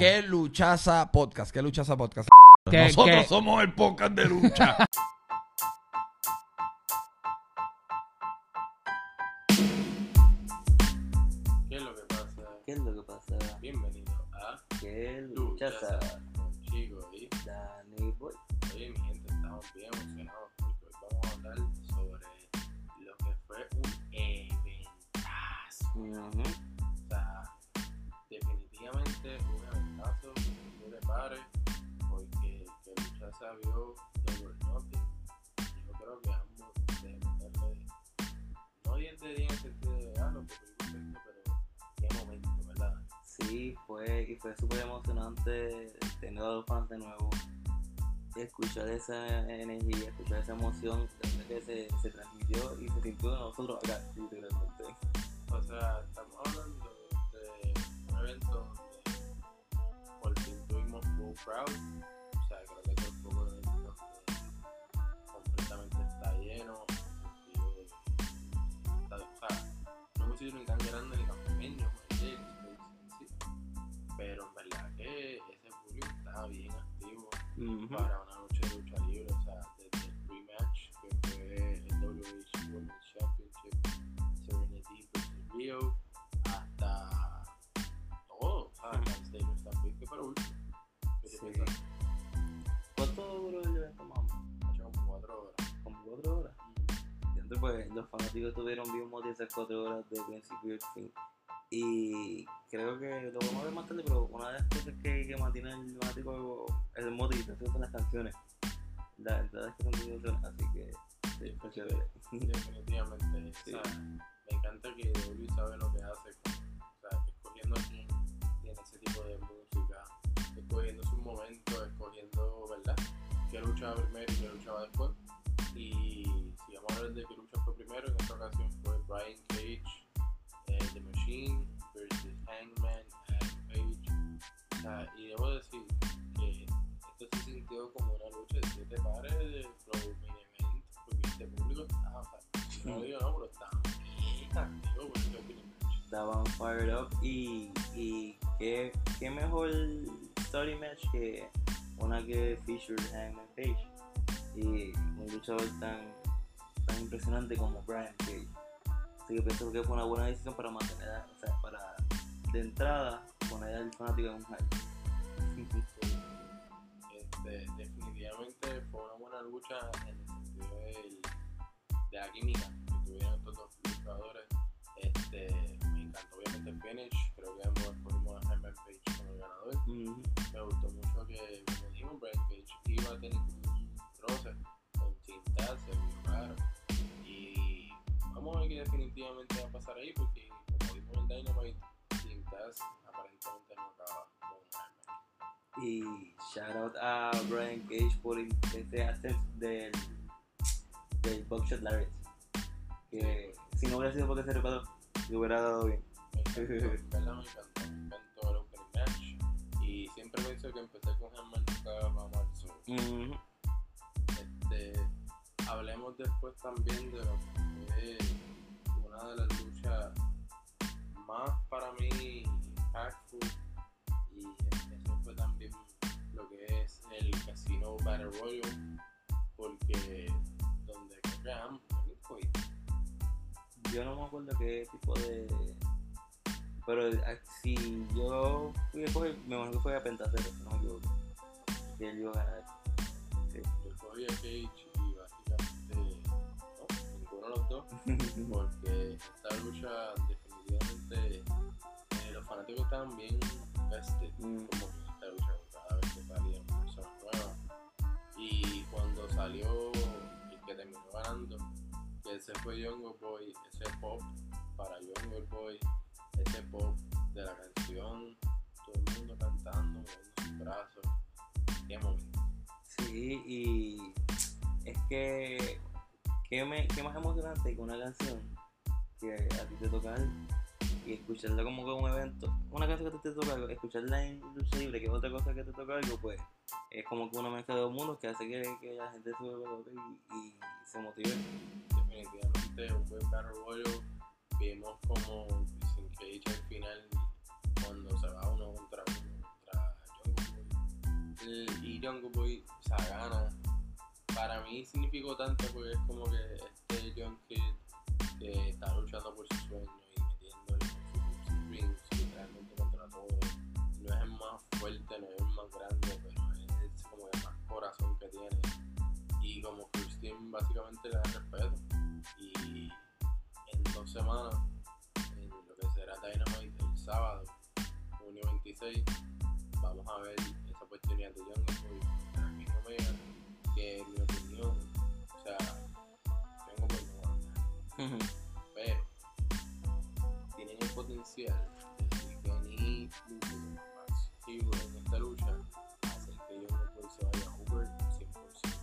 ¿Qué luchaza podcast? ¿Qué luchaza podcast? Que- Nosotros que- somos el podcast de lucha. esa energía, esa emoción que se, se transmitió y se sintió de nosotros acá, literalmente. O sea, estamos hablando de un evento donde por fin tuvimos full crowd. O sea, creo que un poco de completamente está lleno. Y, está- o sea, no un sitio ni tan grande ni tan pequeño, el. Pero en verdad que ese público estaba bien activo para Sí. ¿Cuánto duró el evento, mamá? Como cuatro horas. Como cuatro horas. Y entonces, pues, los fanáticos tuvieron bien de esas cuatro horas de principio al fin. Y creo que lo vamos a ver más tarde, pero una de las cosas que, que mantiene el fanático es el motivación son las canciones. La verdad es que son muy emocionantes, así que sí, chévere. Definitivamente, Sí. o sea, me encanta que WWE sabe lo que hace, o sea, escogiendo a quién tiene ese tipo de música, escogiendo ¿verdad? Qué lucha va primero y qué lucha va después. Y si vamos a hablar de qué lucha fue primero, en esta ocasión fue Brian Cage, eh, The Machine versus Hangman, Adam Page. O sea, y debo decir que esto se sintió como una lucha de siete pares de Event, porque este público sea, no digo no, pero está bien activo por opening match. Estaban fired up y, y qué, qué mejor story match que una que featured Hangman Page y un luchador tan, tan impresionante como Brian Cage. Así que pienso que fue una buena decisión para mantener, o sea, para de entrada poner al fanático en un hype. Este, definitivamente fue una buena lucha en el sentido del- de la química que tuvieron estos dos luchadores. Este, me encantó obviamente el finish, creo que ambos como el ganador. Ujú. me gustó mucho que, como dijimos, Brian Cage iba a tener un roce con Team se vio raro. Y vamos a ver qué definitivamente va a pasar ahí, porque como vimos en Dynamite, Team Taz aparentemente no acaba con. Y shout out a Brian Cage por ese asset del, del Buckshot Larry. Que si no hubiera sido porque se reparó, le hubiera dado bien. Me encantó, me encantó, me encantó. Y siempre pienso que empecé con Hangman nunca va mal solo. Ujú. Este, hablemos después también de lo que fue una de las luchas más para mí impactful y eso fue también lo que es el Casino Battle Royale porque donde creo que Yo no me acuerdo qué tipo de. Pero ah, si yo fui escoger, me imagino que fue a Pentacero, si no me equivoco. Que él iba a ganar. yo cogí a Cage y básicamente no, ninguno de los dos porque esta lucha definitivamente eh, los fanáticos estaban bien vested Mm. como que esta lucha cada vez que salían personas nuevas y cuando salió el que terminó ganando que ese fue Younger Boy ese pop para Younger Boy ese pop de la canción todo el mundo cantando moviendo sus brazos qué momento Sí, y es que. ¿Qué, me, qué más emocionante que una canción que a ti te toca y escucharla como que un evento, una canción que ti te toca algo, escucharla en lucha libre, que es otra cosa que te toca algo, pues es como que una mezcla de dos mundos que hace que, que la gente se vuelva y, y se motive. definitivamente un buen Battle Royale. Vimos como Christian Cage al final, cuando se va uno contra contra y Jungle Boy, o sea, gana. Para mí significó tanto porque es como que este Young Kid que está luchando por su sueño y metiéndole sus rings literalmente contra todo. No es el más fuerte, no es el más grande, pero es como el más corazón que tiene. Y como Christine básicamente le da respeto. Y en dos semanas, 26, vamos a ver esa oportunidad de Jungle Boy King Omega, que en mi opinión, o sea, Jungle Boy no va a pero tienen el potencial de Kenny Max Hero en esta lucha, hacer que Jungle Boy se vaya over 100%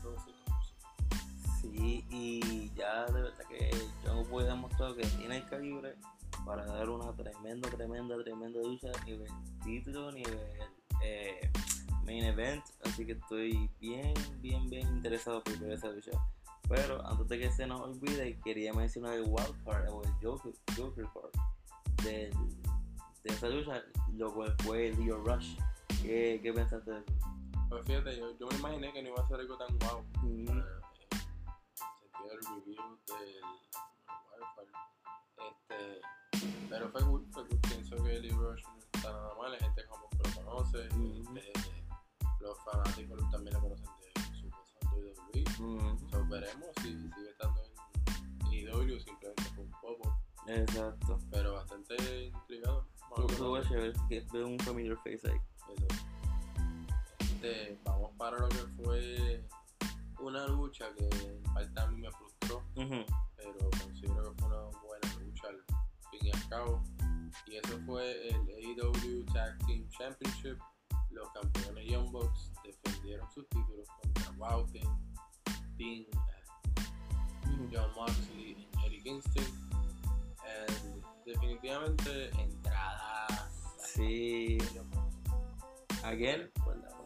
100%. Sí, y ya de verdad que Jungle Boy ha demostrado que tiene el calibre para dar una tremenda, tremenda, tremenda lucha nivel título, nivel eh, main event. Así que estoy bien, bien, bien interesado por ver esa lucha. Pero antes de que se nos olvide, quería mencionar el wild card o el Joker, Joker card del, de esa lucha, lo cual fue Leo Rush. ¿Qué, qué pensaste de eso? Pues fíjate, yo, yo me imaginé que no iba a ser algo tan guau. Mm. Eh, del review del Wildcard. Pero fue cool, fue cool. Pienso que Lee Rush no está nada mal, hay gente como que lo conoce, este, los fanáticos también lo conocen de su pasado de WWE. Mm, So, veremos si sigue estando en IW, simplemente fue un poco, Exacto. pero bastante intrigado. Vamos a chévere, que veo un familiar face ahí. Eso. Este, vamos para lo que fue una lucha que en parte a mí me frustró, pero considero que fue una buena fin y eso fue el AEW Tag Team Championship. Los campeones Young Bucks defendieron sus títulos contra Wouten, Dean, John Moxley y Eddie Kingston. And definitivamente entradas. Sí. Again, pues la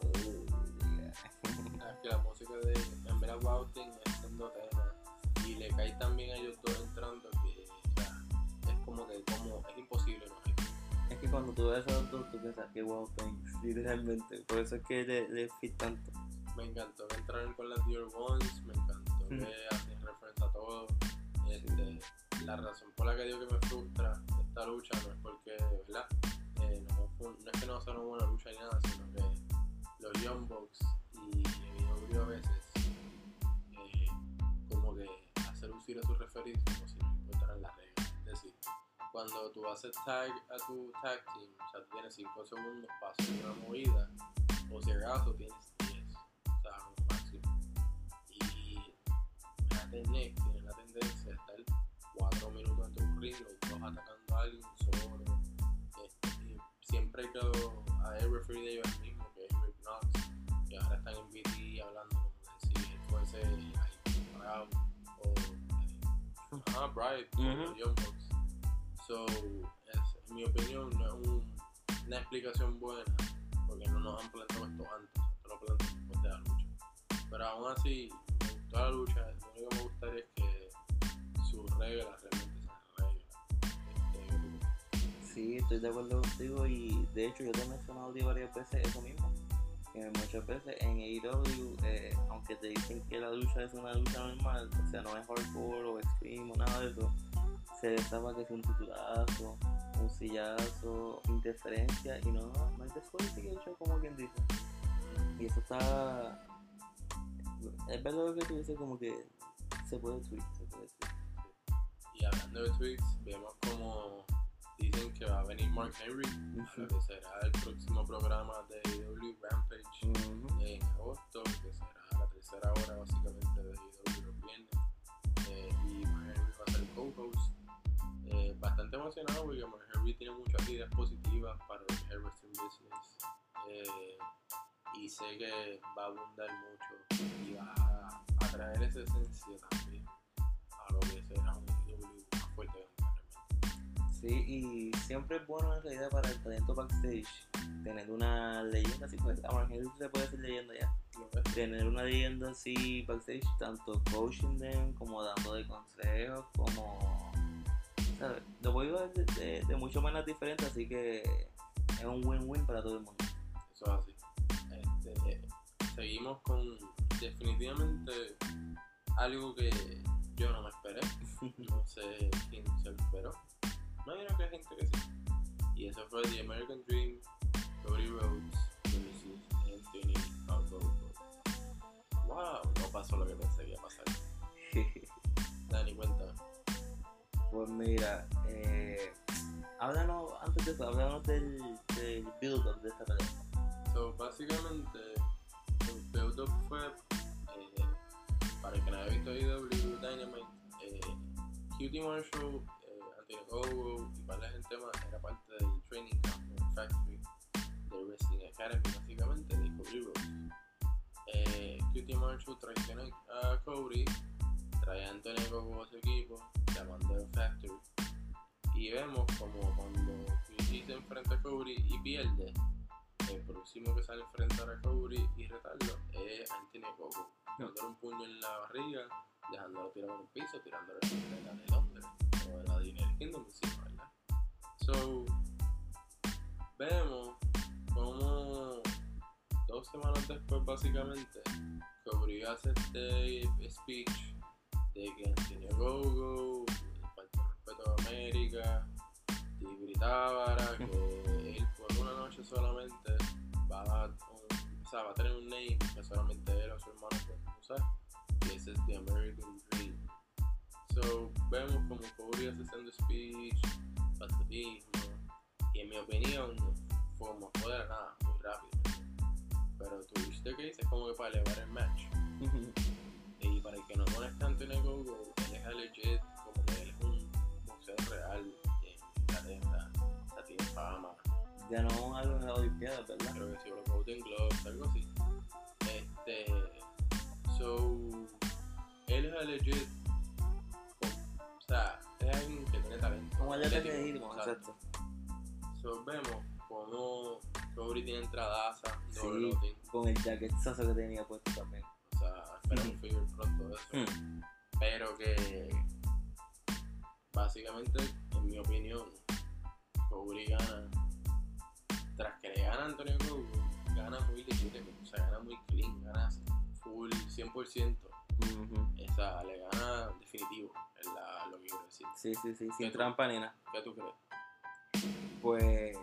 Ah, que la música de Emerald Bouting es siendo tema y le cae también a ellos dos entrando como que como es imposible no. Es que cuando tú ves a los dos, tú piensas que wow, thanks, literalmente. Por eso es que le, le fit tanto. me encantó que entraron con las Dear Ones me encantó que Mm. hacen referencia a todo este, la razón por la que digo que me frustra esta lucha no es porque verdad Eh, no, no es que no sea una buena lucha ni nada sino que los Young Bucks y AEW a veces eh, como que hace lucir a sus referidos como si no importaran las reglas. Cuando tú haces tag a tu tag team, o sea, tú tienes 5 segundos para hacer una movida, o si acaso tienes 10, o sea, como máximo. Y Nick tiene la tendencia a estar 4 minutos dentro de un ring, los dos atacando a alguien solo. Este, siempre que a el referee de ellos mismo, que es Rick Knox, que ahora están en BT hablando como si él fuese ahí o eh, ajá, Bright o Ujú. So, es, en mi opinión, no es un- una explicación buena porque no nos han planteado esto antes, esto lo plantean después de la lucha. Pero aún así, me gustó la lucha, lo único que me gustaría es que sus reglas realmente Sí, estoy de acuerdo contigo y de hecho yo te he mencionado varias veces eso mismo. Que muchas veces en AEW, eh, aunque te dicen que la lucha es una lucha normal, o sea, no es hardcore o extreme o nada de eso, se destapa que es un titulazo, un sillazo, interferencia y no, no hay descualification como quien dice. Y eso está. Es verdad lo que tú dices, como que se puede tweet, se puede tweet. Y hablando de tweets, vemos como dicen que va a venir Mark Henry, a lo que será el próximo programa de AEW Rampage en agosto, que será la tercera hora básicamente de AEW los viernes. Eh, y Mark Henry va a ser el co-host. Eh, bastante emocionado porque Henry tiene muchas ideas positivas para el wrestling business. Eh, y sé que va a abundar mucho y va a, a traer esa esencia también a lo que será un AEW más fuerte. Sí, y siempre es bueno en realidad para el talento backstage tener una leyenda así, pues a Mark Henry se puede decir leyenda ya. Tener una leyenda así backstage, tanto coaching them, como dándole consejos, como. ¿Sabes? Lo puedo de, de, de muchas maneras diferentes, así que es un win-win para todo el mundo. Eso es así. Este, seguimos con definitivamente algo que yo no me esperé. No sé quién se lo esperó. Imagino que hay gente que sí. Y eso fue The American Dream, Cody Rhodes versus Anthony Albogo. Wow, no pasó lo que pensé que iba a pasar. Dani, cuéntame. Pues mira, eh, háblanos, antes de eso, háblanos del, del build-up de esta pelea. So, básicamente, el build-up fue, eh, para el que no haya visto IW Dynamite, eh, QT Marshall, eh, Anthony Gogo y para la gente más, era parte del training camp en Factory de Wrestling Academy, básicamente, de Cody Rhodes. Eh, QT Marshall traiciona a Cody, a Anthony a su equipo, llamando a Factory. Y vemos como cuando QT se enfrenta a Cody y pierde, el próximo que sale a enfrentar a Cody y retarlo es Anthony Gogo. Dándole un puño en la barriga, dejándolo tirado en el piso, tirándole la la de Londres o de la Dinner Kingdom encima, ¿verdad? So, vemos como dos semanas después, básicamente, Cody hace este speech de que Antonio Gogo, falta respeto a América, y gritaba que él por una noche solamente va a, o sea, va a tener un name que solamente él o su hermano pueden usar, y ese es The American Dream. So, vemos como Cody haciendo speech, patriotismo, y en mi opinión, fue como fue de la nada, muy rápido. Pero tuviste que dices como que para elevar el match. Para el que no conozca Anthony Gogo, él es legit, como que él es un boxeador real en o sea, tiene fama, Ganó algo en la Olimpiada, ¿verdad? creo que sí, los Golden Globes, algo así. Este, so, él es legit, o sea, es alguien que tiene talento. Como el de exacto. So, vemos como Cody tiene entradaza, Sí. doble loading, Con el jaquetazo que tenía puesto también. O sea, esperamos figure pronto de eso. Hmm. pero que básicamente, en mi opinión, Cody gana. Tras que le gana Antonio Gogo, gana muy legítimo, o sea, gana muy clean, gana full 100%. Ujú. Esa le gana definitivo, es la- lo que quiero decir. Sí, sí, sí, ¿Qué sin tú? trampa ni nada. ¿Qué tú crees? Pues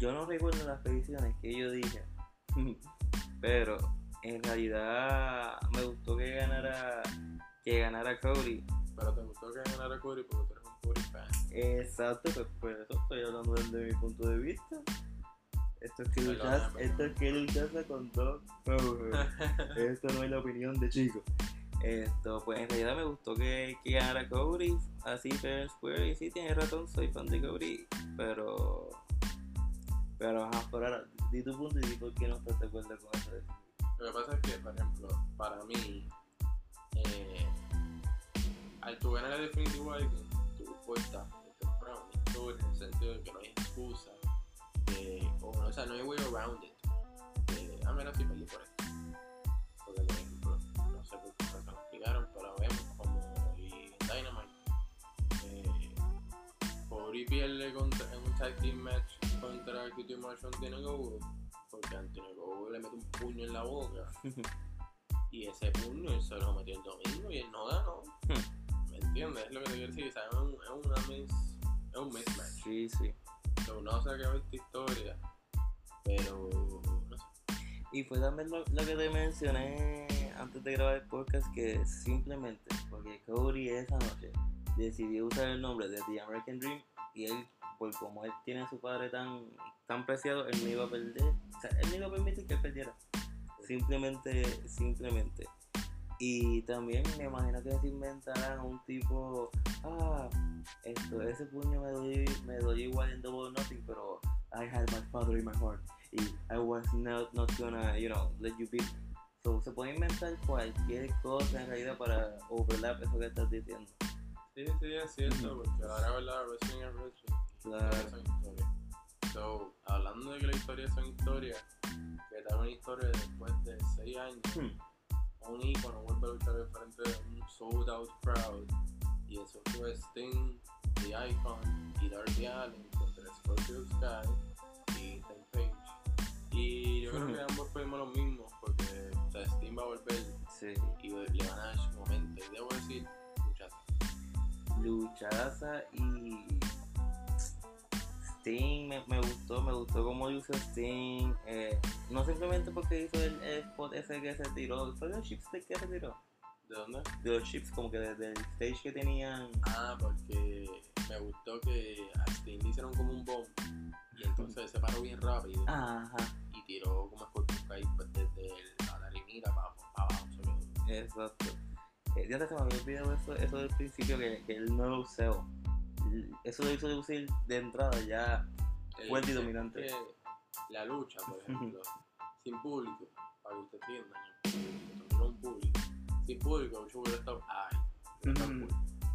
yo no recuerdo las predicciones que yo dije, pero en realidad me gustó que ganara que ganara Cody. Pero te gustó que ganara Cody porque tú eres un Cody fan. Exacto, pues por eso estoy hablando desde mi punto de vista. Esto es que luchas, esto es que luchas con dos. Esto no es la opinión de chico. Esto, pues en realidad me gustó que, que ganara Cody, así fair square, y sí, tienes razón, soy fan de Cody, pero, pero ajá, por ahora, di tu punto y di por qué no estás de acuerdo con eso. Lo que pasa es que, por ejemplo, para mí, eh, al tu ganar el definitivo alguien, tú puestas temprano historia en el sentido de que no hay excusa, de, o, o sea, no hay way around it. De, ah, mira, sí, perdí por esto. Porque, por ejemplo, no sé por qué razón lo explicaron, pero vemos como y Dynamite, eh, Cody pierde contra, en un tag team match contra QT Marshall Anthony Gogo porque Anthony Gogo le mete un puño en la boca y ese puño él se lo metió el domingo y él no ganó. ¿Me entiendes? Es lo que te quiero decir. es, un, es una mis, es un mismatch. Sí, sí. So, no sé qué ver esta historia, pero no sé. Y fue también lo, lo que te mencioné antes de grabar el podcast, que simplemente porque Cody esa noche decidió usar el nombre de The American Dream y él, por como él tiene a su padre tan, tan preciado, él no iba a perder, o sea, él no iba a permitir que él perdiera. Simplemente, simplemente. Y también me imagino que se inventarán un tipo, ah, esto, ese puño me dolió, me dolió igual en Double Nothing, pero I had my father in my heart y I was not, not gonna, you know, let you beat me. So, se puede inventar cualquier cosa en realidad para overlap eso que estás diciendo. Sí, sí, es cierto, porque ahora verdad, wrestling es wrestling. Claro. Son historias. So, hablando de que las historias son historias, que tal una historia después de 6 años, Hmm. un ícono vuelve a luchar enfrente de un sold out crowd. Y eso fue Sting, The Icon y Darby Allen contra Scorpio Sky y Ethan Page. Y yo creo que ambos pedimos los mismos porque o sea, va a volver Sí. y le van a dar su momento. Y debo decir. Luchaza y Sting me, me gustó, me gustó cómo hizo Sting. eh, no simplemente porque hizo el, el spot ese que se tiró, fue de los chips que se tiró. ¿De dónde? De los chips, como que desde el stage que tenían. Ah, porque me gustó que a Sting le hicieron como un bomb. Y entonces se paró bien rápido Ajá, y tiró como Scorpion Sky pues, desde la tarimita para, para abajo. exacto. Eh, ya te se me había olvidado eso, eso del principio que, que él no lo usó. Eso lo hizo lucir de entrada ya. Fuerte y dominante. La lucha, por ejemplo, sin público, para que usted entienda, ¿no? un público. Sin público, el show hubiera estado. Cool.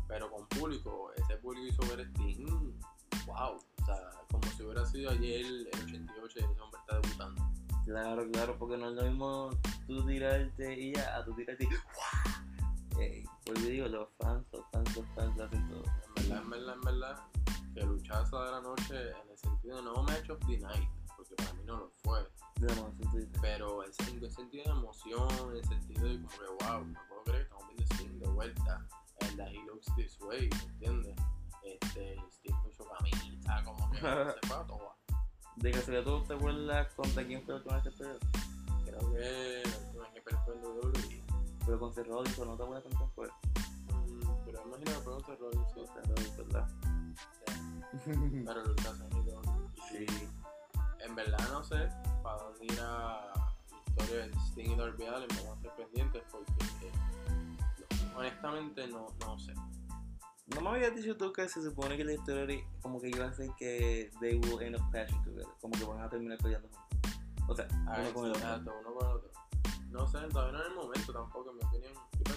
Pero con público, ese público hizo ver Sting. Wow. O sea, como si hubiera sido ayer el 88 y ese hombre está debutando. Claro, claro, porque no es lo mismo tú tirarte y ya, a tú tirarte y ¡guau! Eh, pues yo digo, los fans, los fans, los fans lo hacen todo. En verdad, en verdad, en verdad, que luchaza de la noche en el sentido no match of the night, porque para mí no lo fue. No, no. Pero en el sentido de emoción, en el sentido de como que, wow, no puedo creer que estamos viendo Sting de vuelta. And that he looks this way, ¿me entiendes? Este, Sting su camisa, como que se fue a todo. De casualidad, ¿tú te acuerdas contra quién fue la última que peleó? Creo que la última que peleó fue en WWE. Pero con Cerrado dijo, ¿no te acuerdas contra quién fue? Mm, Pero imagino que fue un terror, sí. Con ¿verdad? Pero luchaza en WWE. sí. En verdad no sé para dónde irá la historia de Sting y Darby Allin, vamos a estar pendientes porque eh, honestamente no, no sé. No me habías dicho tú que se supone que la historia como que iba a ser que they will end up clashing together, como que van a terminar peleando juntos. O sea, A uno ver, con el otro. exacto, uno con el otro. No sé, todavía no es el momento tampoco,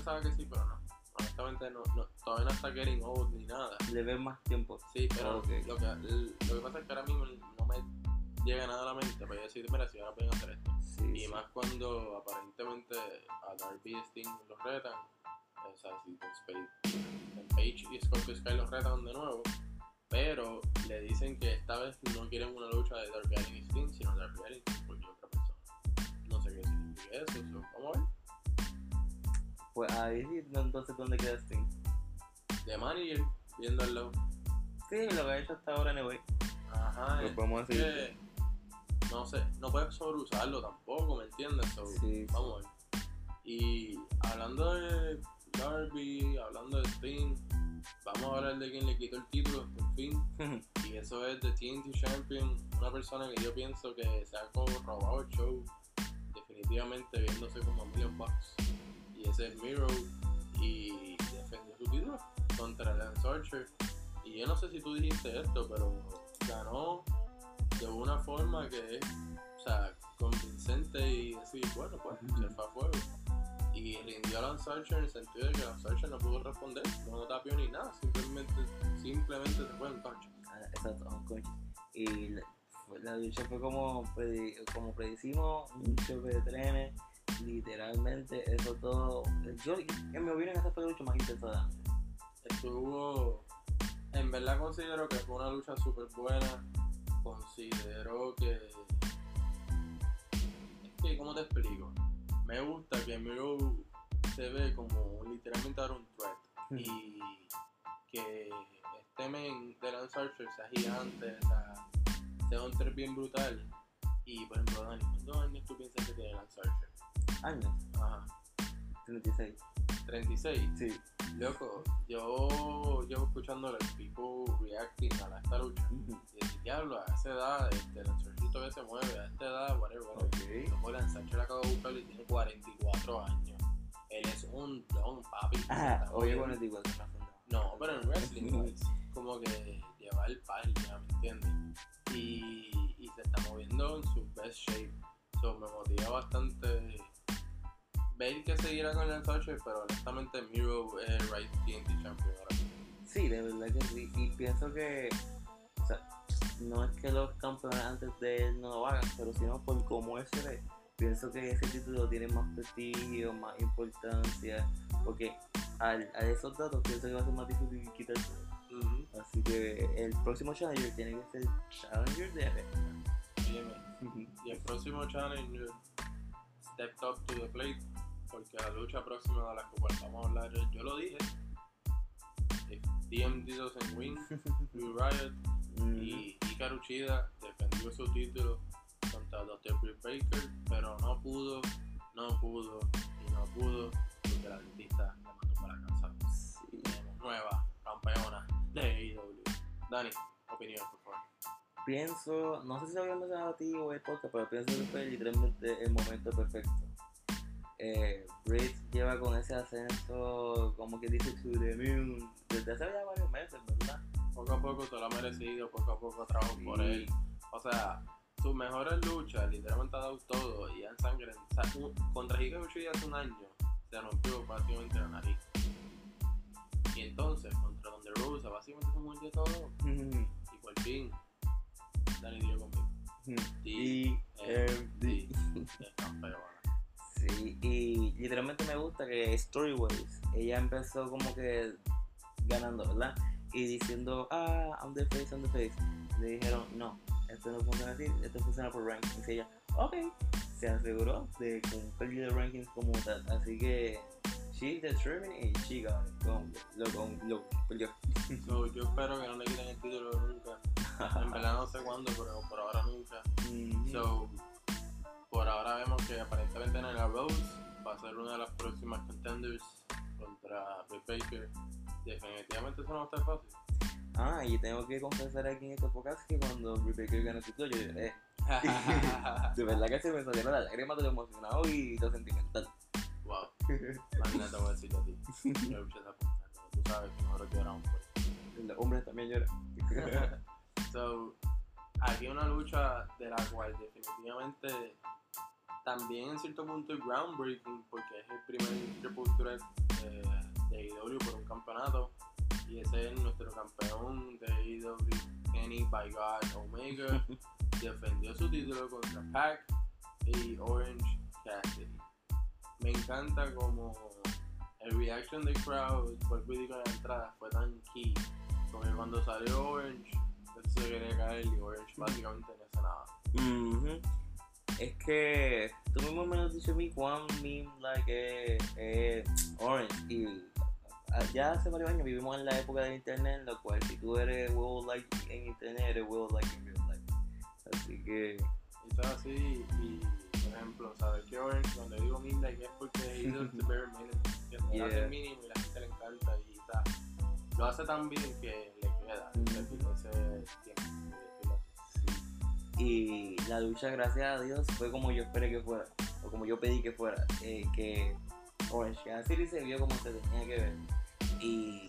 pensaba que sí, pero no. Honestamente no, no todavía no está getting old ni nada. Le ves más tiempo. Sí, pero Ok. lo, que, lo que pasa es que ahora mismo no me llega nada a la mente para decir, mira, si ahora pueden hacer esto. Sí, Y sí. más cuando aparentemente a Darby y Sting los retan. O sea, si Page y Scorpio Sky los retan de nuevo. Pero le dicen que esta vez no quieren una lucha de Darby Allin y Sting, sino Darby Allin cualquier otra persona. No sé qué significa eso. so, vamos a ver. Pues ahí sí, entonces, ¿dónde queda Sting? De manager, viendo al lado. Sí, lo que ha hecho hasta ahora, anyway. Ajá. Lo podemos decir. no sé, no puedes sobreusarlo tampoco, ¿me entiendes? So, Sí. Vamos a ver. Y hablando de Darby, hablando de Sting, vamos a hablar de quien le quitó el título, por fin. Y eso es de TNT Champion, una persona que yo pienso que se ha robado el show, definitivamente viéndose como million bucks. Ese es Miro, y defendió su título contra Lance Archer. Y yo no sé si tú dijiste esto, pero ganó de una forma que es, o sea, convincente y decir, bueno, pues se fue a fuego. Y rindió a Lance Archer en el sentido de que Lance Archer no pudo responder, no tapió ni nada, simplemente, simplemente se fue en concha. Ah, Exacto, un. Y la, la lucha fue como, predi- como predicimos, un choque de trenes, literalmente, eso todo. Yo, en mi opinión, esa fue la lucha más intensa de antes. Estuvo, en verdad considero que fue una lucha súper buena, considero que, es que, ¿cómo te explico? Me gusta que Miro se ve como literalmente ahora un threat y que este men de Lance Archer sea gigante, o sea, sea un threat bien brutal. Y por ejemplo, Dani, ¿cuántos años tú piensas que tiene Lance Archer? Años, Ajá, 36. 36. Sí. Loco, yo llevo escuchando el people reacting a la- esta lucha. Ujú. Y decir, diablo, a esa edad, este, el Archer todavía se mueve, a esta edad, whatever, whatever. Ok. Luego Lance Archer acabo de buscarlo y tiene 44 años. Él es un don, papi. Ah, oye, moviendo. bueno, igual que una funda. No, pero en wrestling pues, como que lleva el par, ya me entiendes. Y, y se está moviendo en su best shape. So me motiva bastante ver que seguirá con Lance Archer, pero honestamente Miro es el right TNT champion ahora. Sí, de verdad que sí. Y pienso que, o sea, no es que los campeones antes de él no lo hagan, pero sino por cómo él se ve. Pienso que ese título tiene más prestigio, más importancia, porque al, a esos datos pienso que va a ser más difícil quitarse. Ujú. Así que el próximo Challenger tiene que ser Challenger de. Óyeme, Y el próximo challenger stepped up to the plate porque la lucha próxima de la que vamos a hablar, yo lo dije. DMD doesn't win, Blue Riot Mm, y Hikaru Uchida defendió su título contra Dr. Britt Baker, pero no pudo, no pudo y no pudo porque la dentista le mandó para casa. sí. Nueva campeona de AEW. Dani, opinión, por favor. Pienso, no sé si lo había mencionado a ti o el podcast, pero pienso que fue literalmente el momento perfecto. Eh, Britt lleva con ese ascenso, como que dice, to the moon, desde hace ya varios meses, ¿verdad? Poco a poco se lo ha merecido, poco a poco trabajo por Sí. él. O sea, sus mejores luchas, literalmente ha dado todo y han sangre. O sea, un- contra Hikaru Uchida hace un año se rompió prácticamente la nariz. Y entonces, contra Donde Rosa, básicamente se murió todo. Y por fin, Dani dio conmigo. y D, es campeona. Sí, y literalmente me gusta que Storyways, ella empezó como que ganando, ¿verdad? Y diciendo, ah, I'm the face, I'm the face. Le dijeron, no, esto no funciona así, esto funciona por rankings. Y ella, ok, se aseguró de cumplir el rankings como tal. Así que, she determined and she got it. Lo, con- lo cumplió. So, yo espero que no le quiten el título nunca. En verdad no sé cuándo, pero por ahora nunca. So, por ahora vemos que aparentemente Nyla Rose va a ser una de las próximas contenders contra Britt Baker. Definitivamente eso no va a estar fácil. Ah, y tengo que confesar aquí en este podcast que cuando Britt Baker ganó el título, yo lloré. De verdad que se me salieron las lágrimas de lo emocionado y lo sentimental. wow, más nada te voy a decir a ti. Tú sabes que nosotros lloramos por. Los hombres también lloran. So, aquí una lucha de la cual definitivamente también en cierto punto es groundbreaking porque es el primer triple threat eh, de AEW por un campeonato y ese es nuestro campeón de AEW, Kenny by God Omega, defendió su título contra Pac y Orange Cassidy. Me encanta como el reaction del crowd, vuelvo y en la entrada, fue tan key porque cuando salió Orange, se quería caer y Orange básicamente no hace nada. Ujú. Es que tú mismo me lo has dicho a mí cuán meme like es eh, Orange y ya hace varios años vivimos en la época del internet en la cual si tú eres huevo like en internet eres huevo like en real life así que Y eso es así, y por ejemplo, sabes que Orange, cuando digo Midnight, es porque he ido the bare minimum, que te hace Yeah. el mínimo y la gente le encanta y está. Lo hace tan bien que le queda Mm. ese, ese tiempo. Y la lucha gracias a Dios fue como yo esperé que fuera o como yo pedí que fuera eh, que Orange Cassidy se vio como se tenía que ver. Y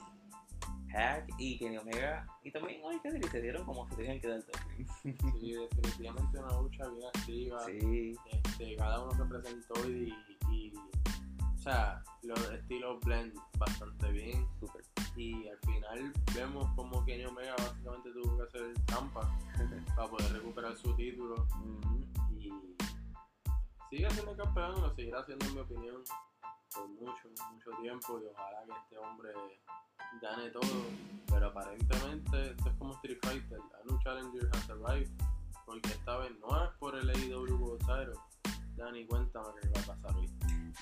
Hack y Kenny Omega y también Orange Cassidy se dieron como se tenían que dar también Sí, definitivamente una lucha bien activa. sí. Este, cada uno representó y, y sea, los estilos blend bastante bien. Y al final vemos como Kenny Omega básicamente tuvo que hacer trampa para poder recuperar su título. Y sigue siendo campeón lo seguirá haciendo en mi opinión por mucho, mucho tiempo y ojalá que este hombre gane todo pero aparentemente esto es como Street Fighter a new challenger has arrived porque esta vez no es por el AEW Title Dani cuéntame qué va a pasar hoy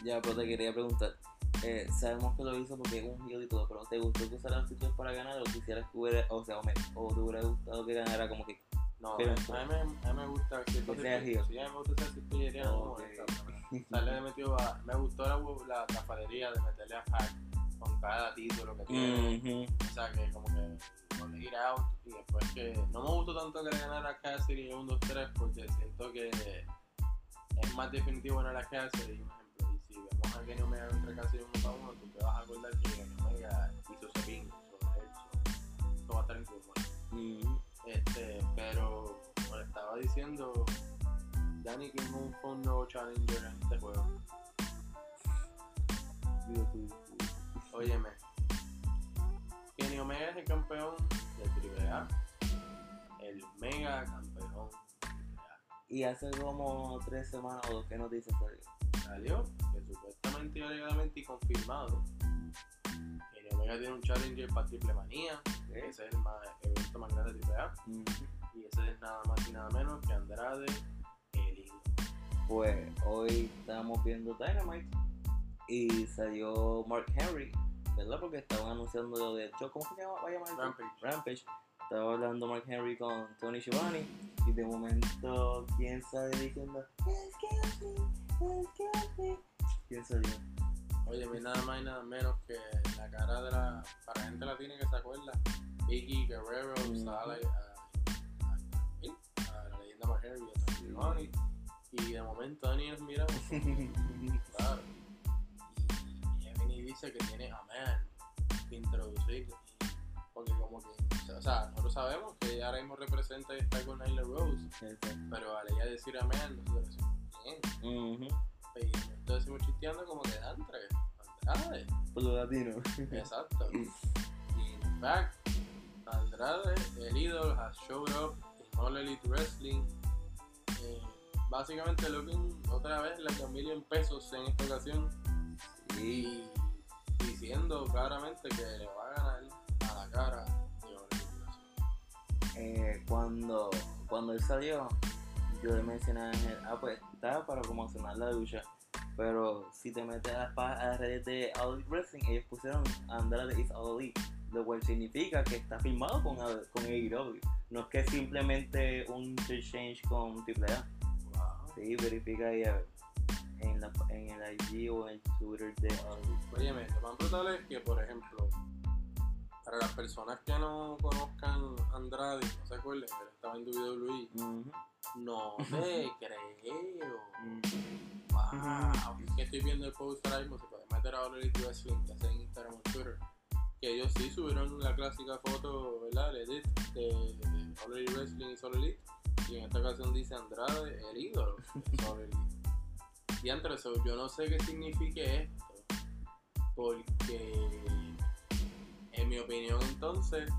Ya, pero te quería preguntar. Eh, sabemos que lo hizo porque es un heel y todo, pero ¿te gustó que usara los títulos para ganar o quisieras que hubiera, o sea, o, me, o te hubiera gustado que ganara como que. no, Pero- a, mí, me- a mí me gusta que Que sea heel. sí, a mí me gusta ser siciliano Ok. o sea, le metió a, me gustó la, la tafadería de meterle a Pac con cada título que tiene. O sea, que como que con Out y después que no me gustó tanto que le ganara Cassidy en 1, 2, 3 porque siento que es más definitivo en la Cassidy, si vemos a Kenny Omega contra Cassidy 1 para 1, tú te vas a acordar que Kenny Omega hizo ese pin sobre él. so, Esto va a estar incómodo. Ujú. Este, pero como le estaba diciendo, Danny King fue un nuevo challenger en este juego. Óyeme, Kenny Omega es el campeón del AAA, el mega campeón del AAA. Y hace como tres semanas o dos que noticias salió. Salió que supuestamente y alegadamente y confirmado, Kenny Omega tiene un challenger para Triple Manía, que ese es el más, evento más grande de AAA, Ujú. y ese es nada más y nada menos que Andrade el Indio. Pues hoy estábamos viendo Dynamite y salió Mark Henry, ¿verdad? Porque estaban anunciando lo del show. ¿Cómo se llama? Va a llamar el show? Rampage. Rampage. Estaba hablando Mark Henry con Tony Schiavone y de momento, ¿quién sale diciendo? Excuse me, excuse me"? ¿Quién salió? Oye, mí nada más y nada menos que la cara de la. Para gente latina que se acuerda, Vicky Guerrero Ujú. sale a, a, a la leyenda más heavy, Tony Giovanni, y de momento Dani nos como, claro. Y, Emily dice que tiene a Man que introducir, porque como que. O sea, nosotros sabemos que ella ahora mismo representa y está con Nyla Rose, pero al ella decir a Man, nosotros decimos, entonces seguimos chisteando como que Andrade, Andrade. Por lo latino. Exacto. Y in fact, Andrade, el ídolo, has showed up in All Elite Wrestling. Eh, básicamente looking otra vez like a million pesos en esta ocasión Sí. y diciendo claramente que le va a ganar a la cara de. Eh, cuando, cuando él salió, yo le mencioné a Ángel, ah, pues está para promocionar la lucha. Pero si te metes a las, a las redes de Elite Wrestling, ellos pusieron Andrade is Elite, lo cual significa que está firmado con, con AEW. No es que es simplemente un change con AAA. Wow. Sí, verifica ahí a ver, en, la, en el IG o en el Twitter de Elite. Óyeme, lo más brutal es que, por ejemplo, para las personas que no conozcan Andrade, no se acuerden que él estaba en WWE, Ujú. no te creo. Mm. Wow. Es que estoy viendo el post ahora mismo, se puede meter a All Elite Wrestling, ya sea en Instagram o Twitter, que ellos sí subieron la clásica foto, ¿verdad? El edit de, All Wrestling y All Elite, y en esta ocasión dice Andrade, el ídolo de Elite. Y entre eso, yo no sé qué signifique esto, porque en mi opinión entonces,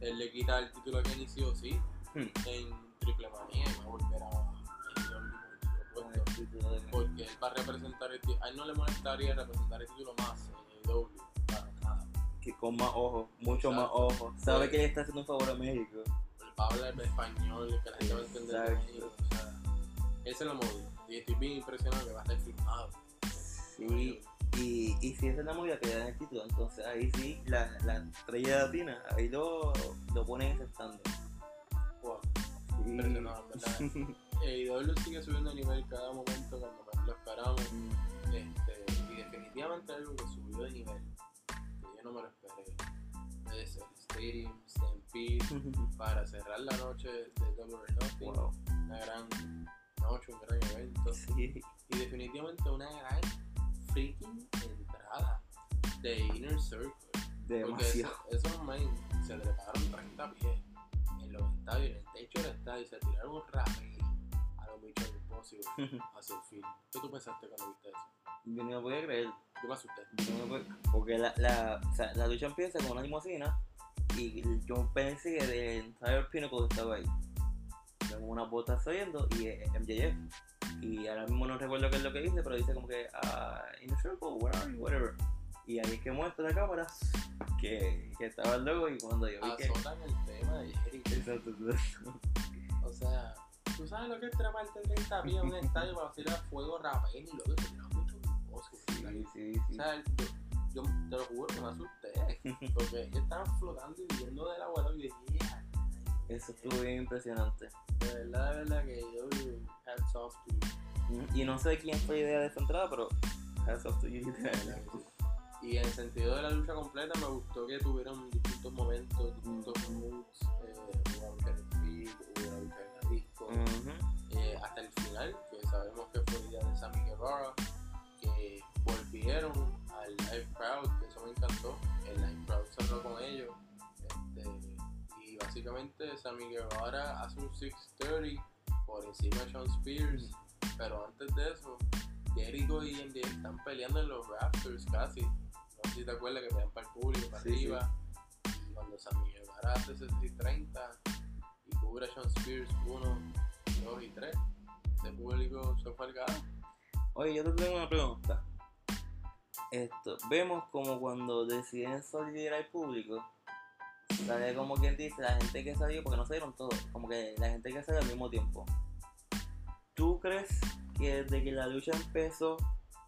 él le quita el título que inició, sí, Hmm. en Triple Manía y va a volver a el título puesto el de- porque él va a representar el título. A él no le molestaría representar el título más en AEW. Para nada. que con más ojos, mucho más ojos. Sabe que le está haciendo un favor a México. Él va a hablar español, que la gente va a entender de. México. O sea, ese lo movió. Y estoy bien impresionado que va a estar firmado. Sí, y, y si esa es la movida que le dan el título, entonces ahí sí, la, la estrella latina, ahí lo, lo ponen estándar. Wow, Sí. impresionado, en verdad. AEW sigue subiendo de nivel cada momento cuando más lo esperamos. Mm, Este, y definitivamente algo que subió de nivel, que yo no me lo esperé, es el Stadium Stampede para cerrar la noche de Double or Nothing. wow. una gran noche, un gran evento Sí. y definitivamente una gran freaking entrada de Inner Circle. Demasiado. eso- esos men se treparon 30 pies en los estadios, en el techo del estadio se tiraron un rapel a los bichos imposibles hacia el fin. ¿Qué tú pensaste cuando viste eso? Yo no lo podía creer. Yo me asusté. Yo no lo podía- Porque la, la, o sea, la lucha empieza con una limosina y yo pensé que el entire Pinnacle estaba ahí. Tengo unas botas saliendo y MJF. Y ahora mismo no recuerdo qué es lo que dice, pero dice como que, ah, in a circle, where are you, whatever. Y ahí es que muestra la cámara que, que estaba el logo y cuando yo vi que... Azotan el tema de Jericho. Exacto, exacto. O sea, ¿tú sabes lo que es treparte 30 pies en un estadio para hacer a fuego rapel y luego tiran mucho imposible? Sí, sí, O sí. sea, yo, yo te lo juro que me asusté. Porque ellos estaban flotando y viendo del agua y dije, "Yeah". Eso estuvo bien impresionante. De verdad, de verdad que yo, hats off to you. Y no sé quién fue la idea de esta entrada, pero hats off to you. De verdad. Y en el sentido de la lucha completa, me gustó que tuvieron distintos momentos, distintos moves. Eh, hubo lucha en el speed, hubo lucha en la disco. Eh, hasta el final, que sabemos que fue idea de Sammy Guevara, que volvieron al live crowd, que eso me encantó. El live crowd cerró con ellos. Básicamente Sammy Guevara hace un 630 por encima de Sean Spears. Pero antes de eso, Jericho y MD están peleando en los Raptors casi. No sé si te acuerdas que pelean para el público, para Sí, sí. arriba. Y cuando Sammy Guevara hace ese 630 y cubre a Sean Spears 1, 2 y 3, ese público se fue al gato. Oye, yo te tengo una pregunta. Esto, vemos como cuando deciden salir al público, sale como quien dice, la gente que salió, porque no salieron todos, como que la gente que salió al mismo tiempo. ¿Tú crees que desde que la lucha empezó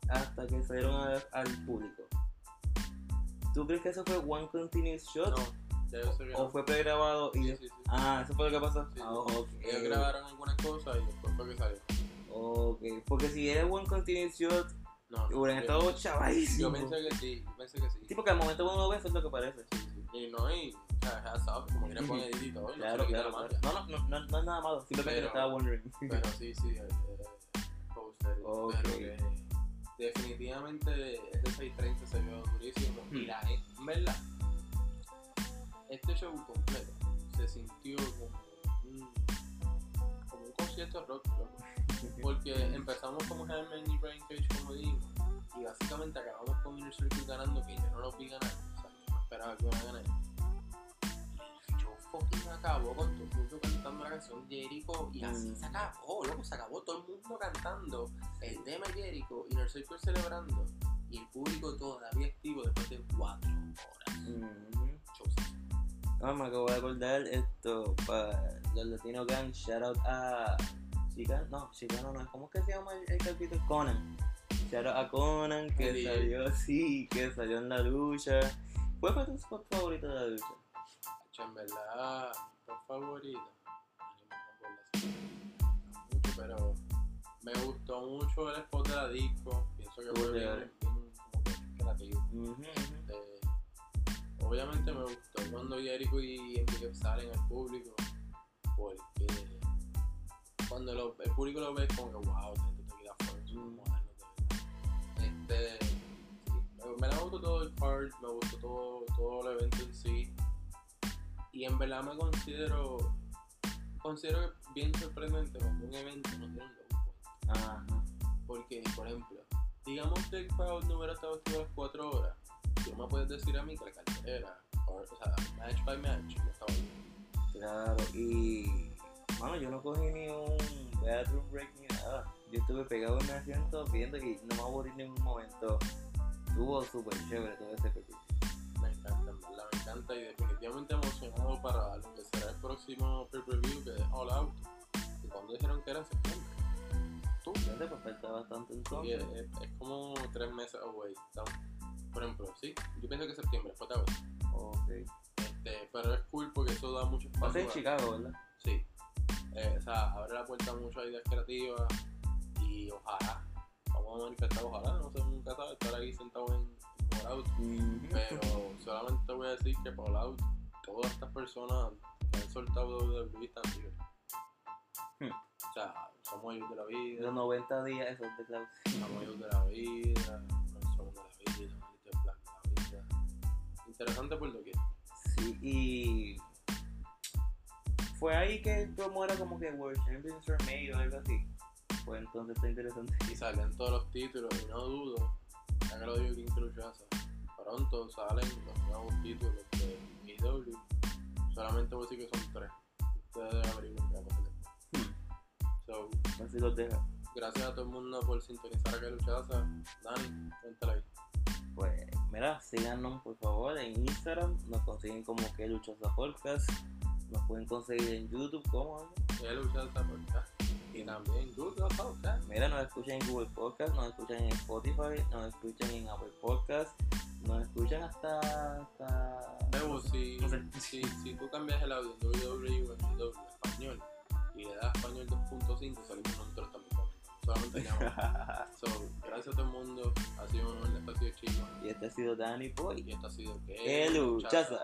hasta que salieron a- al público. ¿Tú crees que eso fue one continuous shot? No, yo ¿O fue pregrabado y Sí, sí, sí. Ah, eso fue lo que pasó. Ah, sí. ok. Ellos grabaron algunas cosas y después fue que salió. Ok, porque si era one continuous shot, No, no. hubieran yo- estado Yo chavadísimos. pensé que sí, yo pensé que sí. Sí, porque al momento uno lo ve, eso es lo que parece. Sí, sí. Y no, y, hats off, como que le ponen edit y todo, y no Claro, claro, la claro. No, no, no, no, es nada malo, simplemente estaba wondering. Pero sí, sí, poster. Pero que definitivamente ese 630 se vio durísimo. Y Hmm. la gente, en verdad, este show completo se sintió como un, como un concierto rock. Porque empezamos con Herman y Brian Cage como dijimos. Y básicamente acabamos con Inner Circle ganando, que yo no lo vi ganar. O sea, yo no esperaba que iban a ganar. Y fucking acabó con todo el mundo cantando la canción Jericho. Y así Mm. se acabó, loco, se acabó todo el mundo cantando el tema Jericho, Inner Circle celebrando. Y el público todavía activo después de cuatro horas. Ujú. Shows. No, me acabo de acordar esto para los latinos gang, shout out a Chicano, no, Chicano no, ¿cómo es que se llama el, el capítulo? Conan. Shout out a Conan que salió, sí, que salió en la lucha. ¿Cuál fue tu spot favorito de la lucha? En verdad, por favorito. Mucho, pero me gustó mucho el spot de la disco. Pienso que fue bien, como que creativo. Eh, obviamente me gustó cuando Jericho y Enrique salen al público. Porque cuando lo- el público lo ve es como que wow, te queda fuerte, de verdad. Este, me, me gustó todo el card, me gustó todo, todo el evento en sí. Y en verdad me considero, considero bien sorprendente cuando un evento no tiene un point. Ajá. Porque, por ejemplo, digamos que el crowd no hubiera estado activo a las 4 horas, tú me puedes decir a mí que la cartelera, o, sea, match by match, no estaba bien. Claro, y. Mano, yo no cogí ni un bathroom break ni nada. Yo estuve pegado en mi asiento viendo y no me aburrí en ningún momento. Estuvo súper chévere todo ese pepito. Me encanta, en verdad, encanta y definitivamente emocionado para lo que será el próximo pay-per-view que es All Out. Y cuando dijeron que era en septiembre, tú. Fíjate, pues falta bastante entonces. es, es- es como 3 meses away. estamos- Por ejemplo, sí, yo pienso que septiembre, después de agosto. Ok. Este, pero es cool porque eso da mucho Va espacio. en a- Chicago, ¿verdad? Sí. Eh, o sea, abre la puerta a muchas ideas creativas y ojalá, vamos a manifestar, ojalá, no sé, nunca sabe, estar aquí sentado en, en All Out. Pero solamente te voy a decir que por Out, todas estas personas que han soltado WWE están libres. Hmm. O sea, somos ellos de la vida, Los 90 días, esos de Klaus. somos ellos de la vida, no somos de la vida, Black de la vida. Interesante por lo que Sí, y. Fue ahí que como era como que World Champions were made o algo así. Pues entonces está interesante. y salen todos los títulos y no dudo, ya que lo digo King Luchaza, pronto salen los nuevos títulos de AEW. Solamente voy a decir que son tres. Ustedes deben averiguar qué va a pasar después. So, Así los deja. gracias a todo el mundo por sintonizar a que Luchaza. Dani, cuéntale ahí. Pues, mira, síganos por favor en Instagram. Nos consiguen como que Luchosa Podcast. Nos pueden conseguir en YouTube como. Que Luchaza Podcast. Y también Google Podcast. Mira, nos escuchan en Google Podcast, nos escuchan en Spotify, nos escuchan en Apple Podcast, nos escuchan hasta. hasta... Si, si, si, tú cambias el audio www español y le das español 2.5, salimos nosotros también. Solamente so, gracias a todo el mundo. Ha sido un honor. Este ha. Y este ha sido Danny Boy. Y este ha sido Kelu Chaza. Chaza.